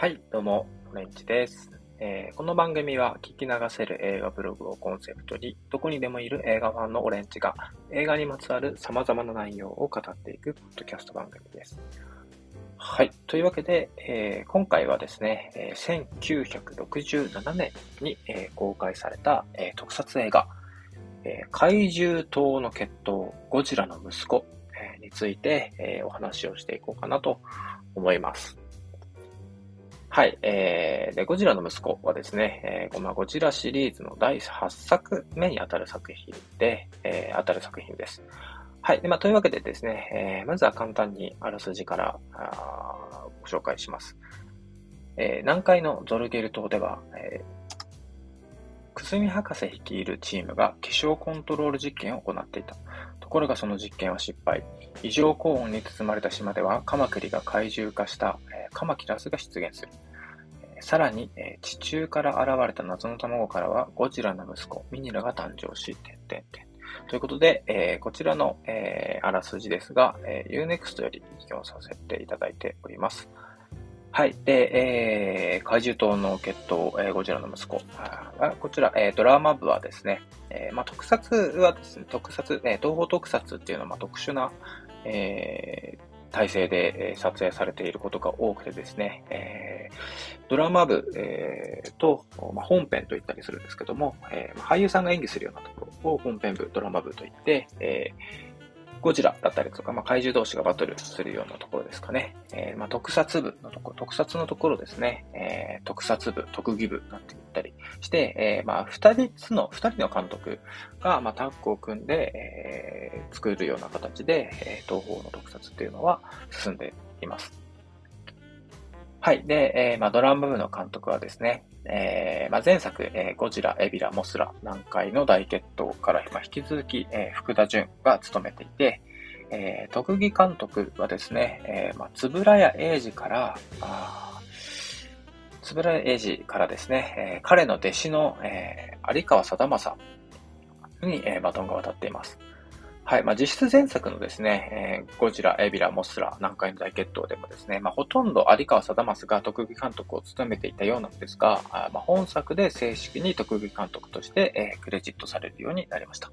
はい、どうも、オレンジです。えーこの番組は聞き流せる映画ブログをコンセプトに、どこにでもいる映画ファンのオレンジが映画にまつわる様々な内容を語っていくポッドキャスト番組です。はい。というわけで、えー今回はですね、えー1967年に、えー公開された、え特撮映画、え怪獣島の決闘、ゴジラの息子、えについて、えお話をしていこうかなと思います。はい。えー、で、ゴジラの息子はですね、えー、このゴジラシリーズの第8作目に当たる作品で、えー当たる作品です。はい。で、まあ、というわけでですね、えーまずは簡単にあらすじからあーご紹介します。えー南海のゾルゲル島では、えーくすみ博士率いるチームが気象コントロール実験を行っていた。ところがその実験は失敗。異常高温に包まれた島ではカマキリが怪獣化した、えーカマキラスが出現する。さらに、え地中から現れた謎の卵からはゴジラの息子ミニラが誕生し、点々点。ということで、えこちらの、えあらすじですが、えー Unext より引用させていただいております。はい。で、えー怪獣島の決闘、えーゴジラの息子。あこちら、えードラマ部はですね、えーまあ、特撮はですね、特撮、えー東方特撮っていうのは、まあ、特殊な、えー体制でえ撮影されていることが多くてですね、えドラマ部、えーと、ま、本編と言ったりするんですけども、え俳優さんが演技するようなところを本編部、ドラマ部と言って、えーゴジラだったりとか、まあ、怪獣同士がバトルするようなところですかね。えーまあ、特撮部のところ、特撮のところですね。えー特撮部、特技部なんて言ったりして、えーまあ、二つの、二人の監督が、まあ、タッグを組んで、えー作るような形で、えー東方の特撮っていうのは進んでいます。はい。で、えーまあ、ドラム部の監督はですね、えーまあ、前作、えーゴジラ、エビラ、モスラ、南海の大決闘から、まあ、引き続き、えー福田淳が務めていて、えー特技監督はですね、えーまあ、つぶらや英二から、あつぶらや英二からですね、えー彼の弟子の、えー有川貞正に、えーバトンが渡っています。はい。まあ、実質前作のですね、えーゴジラ、エビラ、モスラ、南海の大決闘でもですね、まあ、ほとんど有川貞正が特技監督を務めていたようなんですが、あまあ、本作で正式に特技監督として、えークレジットされるようになりました。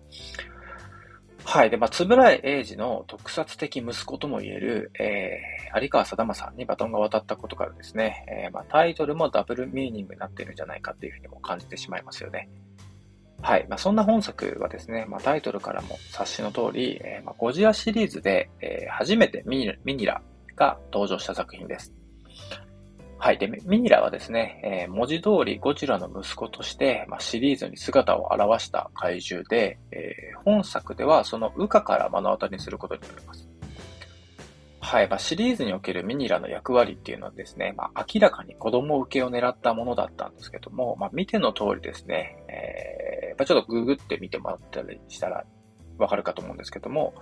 はい。で、まあ、つぶらい英二の特撮的息子とも言える、えー、有川貞正にバトンが渡ったことからですね、えーまあ、タイトルもダブルミーニングになっているんじゃないかっていうふうにも感じてしまいますよね。はい。まあ、そんな本作はですね、まあ、タイトルからも察しの通り、えーまあ、ゴジラシリーズで、えー初めてミニラが登場した作品です。はい。で、ミニラはですね、えー文字通りゴジラの息子として、まあ、シリーズに姿を現した怪獣で、えー本作ではその羽化から目の当たりにすることになります。はい。まあ、シリーズにおけるミニラの役割っていうのはですね、まあ、明らかに子供受けを狙ったものだったんですけども、まあ、見ての通りですね、えーま、ちょっとググって見てもらったりしたらわかるかと思うんですけども、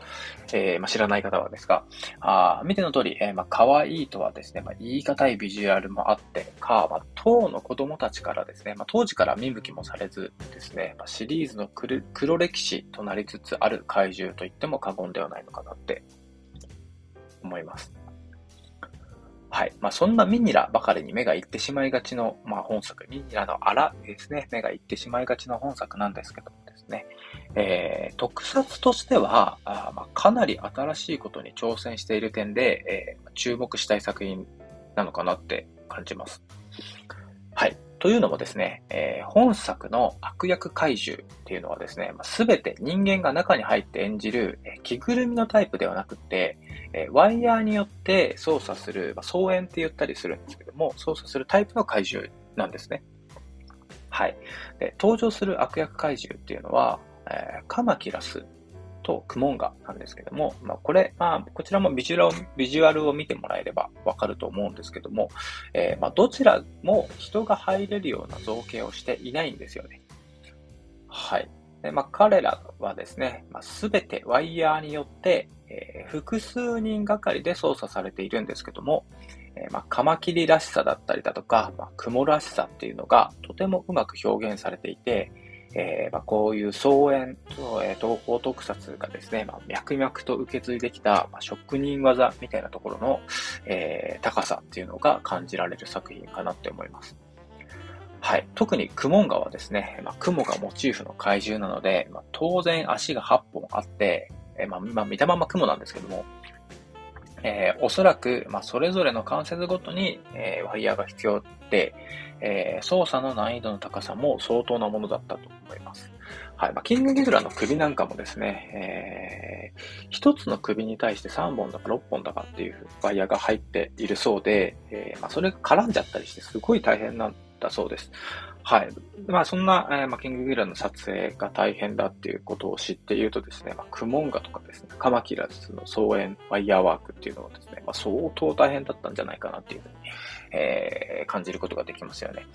えーまあ、知らない方はですが、あ見ての通り、えーまあ、可愛いとはですね、まあ、言い難いビジュアルもあってか、まあ、当の子供たちからですね、まあ、当時から見向きもされずですね、まあ、シリーズの黒歴史となりつつある怪獣と言っても過言ではないのかなって思います。はい。まあ、そんなミニラばかりに目がいってしまいがちの、まあ、本作、ミニラのあらですね、目がいってしまいがちの本作なんですけどもですね、えー特撮としては、あまあ、かなり新しいことに挑戦している点で、えー注目したい作品なのかなって感じます。はい。というのもですね、えー本作の悪役怪獣っていうのはですね、すべて人間が中に入って演じる、え着ぐるみのタイプではなくて、えワイヤーによって操作する、まあ、操演って言ったりするんですけども、操作するタイプの怪獣なんですね。はい。で登場する悪役怪獣っていうのは、えーカマキラスとクモンガなんですけども、まあ、これ、まあ、こちらもビジュアルビジュアルを見てもらえればわかると思うんですけども、えーまあ、どちらも人が入れるような造形をしていないんですよね。はい。でまあ、彼らはですね、まあ、てワイヤーによって、えー複数人がかりで操作されているんですけども、えーまあ、カマキリらしさだったりだとか、まあ、雲らしさっていうのがとてもうまく表現されていて、えー、まあ、こういう草園と、えー、東方特撮がですね、まあ、脈々と受け継いできた、まあ、職人技みたいなところの、えー、高さっていうのが感じられる作品かなって思います。はい。特にクモンガはですね、まあ、雲がモチーフの怪獣なので、まあ、当然足が8本あって、えー、まあ、ま、見たまま雲なんですけども、えー、おそらく、まあ、それぞれの関節ごとに、えー、ワイヤーが必要で、えー、操作の難易度の高さも相当なものだったと思います。はい。まあ、キングギドラの首なんかもですね、えー、一つの首に対して3本だか6本だかっていうワイヤーが入っているそうで、えー、まあ、それが絡んじゃったりしてすごい大変なんだそうです。はい。まあ、そんな、えー、まあ、キングギラの撮影が大変だっていうことを知っているとですね、まあ、クモンガとかですね、カマキラスの草園、ワイヤーワークっていうのはですね、まあ、相当大変だったんじゃないかなっていうふうに、えー、感じることができますよね。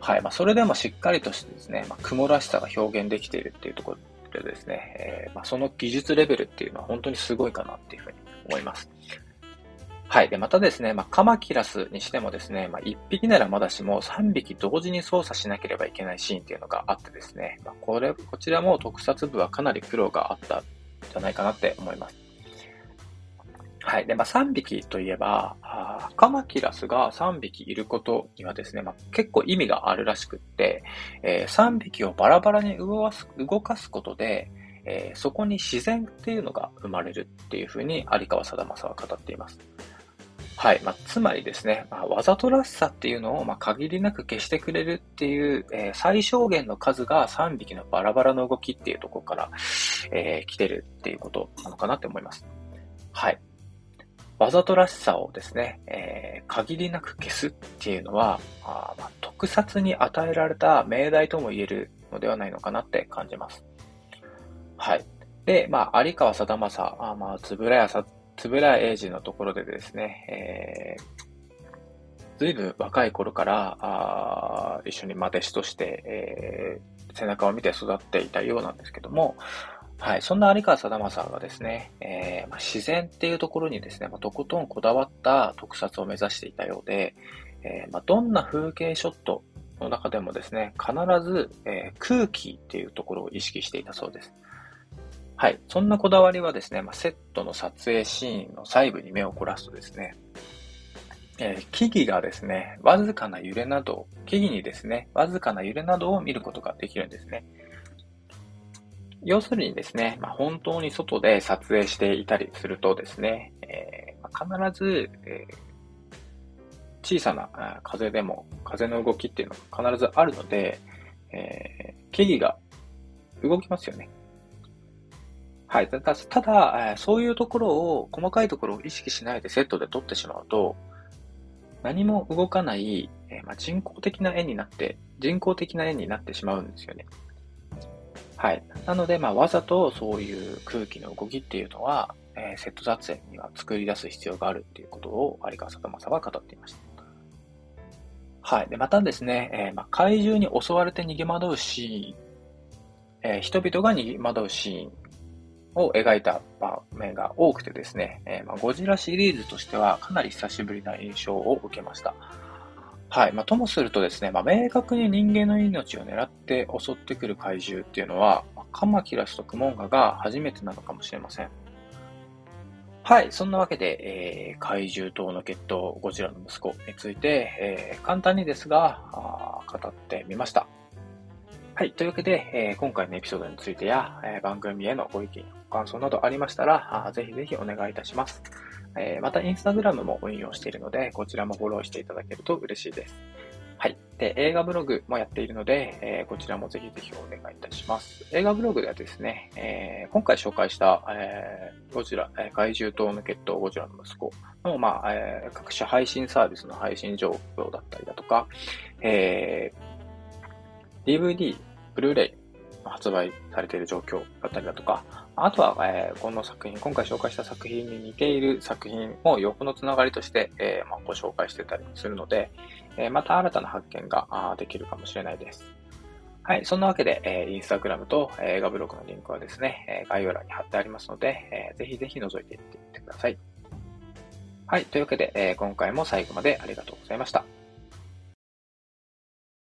はい。まあ、それでもしっかりとしてですね、まあ、雲らしさが表現できているっていうところでですね、えー、まあ、その技術レベルっていうのは本当にすごいかなっていうふうに思います。はい。で、またですね、まあ、カマキラスにしてもですね、まあ、1匹ならまだしも3匹同時に操作しなければいけないシーンっていうのがあってですね、まあ、これ、こちらも特撮部はかなり苦労があったんじゃないかなって思います。はい。で、まあ、3匹といえば、あカマキラスが3匹いることにはですね、まあ、結構意味があるらしくって、えー、3匹をバラバラに動かす動かすことで、えー、そこに自然っていうのが生まれるっていうふうに有川貞正は語っています。はい。まあ、つまりですね、まあ、わざとらしさっていうのを、まあ、限りなく消してくれるっていう、えー、最小限の数が3匹のバラバラの動きっていうところから、えー、来てるっていうことなのかなって思います。はい。わざとらしさをですね、えー、限りなく消すっていうのは、あまあ、特撮に与えられた命題とも言えるのではないのかなって感じます。はい。で、まあ、有川貞正、あまあ、つぶらやさつぶら英二のところでですね、えー、ずいぶん若い頃からあ一緒にま弟子として、えー、背中を見て育っていたようなんですけども、はい、そんな有川貞正がですね、えーまあ、自然っていうところにですね、まあ、とことんこだわった特撮を目指していたようで、えーまあ、どんな風景ショットの中でもですね、必ず、えー、空気っていうところを意識していたそうです。はい。そんなこだわりはですね、まあ、セットの撮影シーンの細部に目を凝らすとですね、えー、木々がですね、わずかな揺れなど、木々にですね、わずかな揺れなどを見ることができるんですね。要するにですね、まあ、本当に外で撮影していたりするとですね、えーまあ、必ず、えー、小さな風でも、風の動きっていうのが必ずあるので、えー、木々が動きますよね。はい。ただ、ただえ、そういうところを、細かいところを意識しないでセットで撮ってしまうと、何も動かない、え、まあ、人工的な絵になって、人工的な絵になってしまうんですよね。はい。なので、まあ、わざとそういう空気の動きっていうのは、えー、セット撮影には作り出す必要があるっていうことを有川里正は語っていました。はい。で、またですね、えー、まあ、怪獣に襲われて逃げ惑うシーン、えー、人々が逃げ惑うシーンを描いた場面が多くてですね、えー、まあ、ゴジラシリーズとしてはかなり久しぶりな印象を受けました。はい。まあ、ともするとですね、まあ、明確に人間の命を狙って襲ってくる怪獣っていうのは、まあ、カマキラスとクモンガが初めてなのかもしれません。はい。そんなわけで、えー、怪獣島の決闘、ゴジラの息子について、えー、簡単にですが語ってみました。はい。というわけで、えー、今回のエピソードについてや、えー、番組へのご意見、ご感想などありましたら、あぜひぜひお願いいたします。えー、また、インスタグラムも運用しているので、こちらもフォローしていただけると嬉しいです。はい。で、映画ブログもやっているので、えー、こちらもぜひぜひお願いいたします。映画ブログではですね、えー、今回紹介した、えー、ゴジラ、え、怪獣島の決闘ゴジラの息子の、まあ、えー、各種配信サービスの配信状況だったりだとか、えー、DVD、ブルーレイ発売されている状況だったりだとか、あとは、えー、この作品、今回紹介した作品に似ている作品を横のつながりとして、えーまあ、ご紹介してたりするので、えー、また新たな発見ができるかもしれないです。はい。そんなわけで、えー、インスタグラムと、え、映画ブログのリンクはですね、え、概要欄に貼ってありますので、えー、ぜひぜひ覗いていってみてください。はい。というわけで、え、今回も最後までありがとうございました。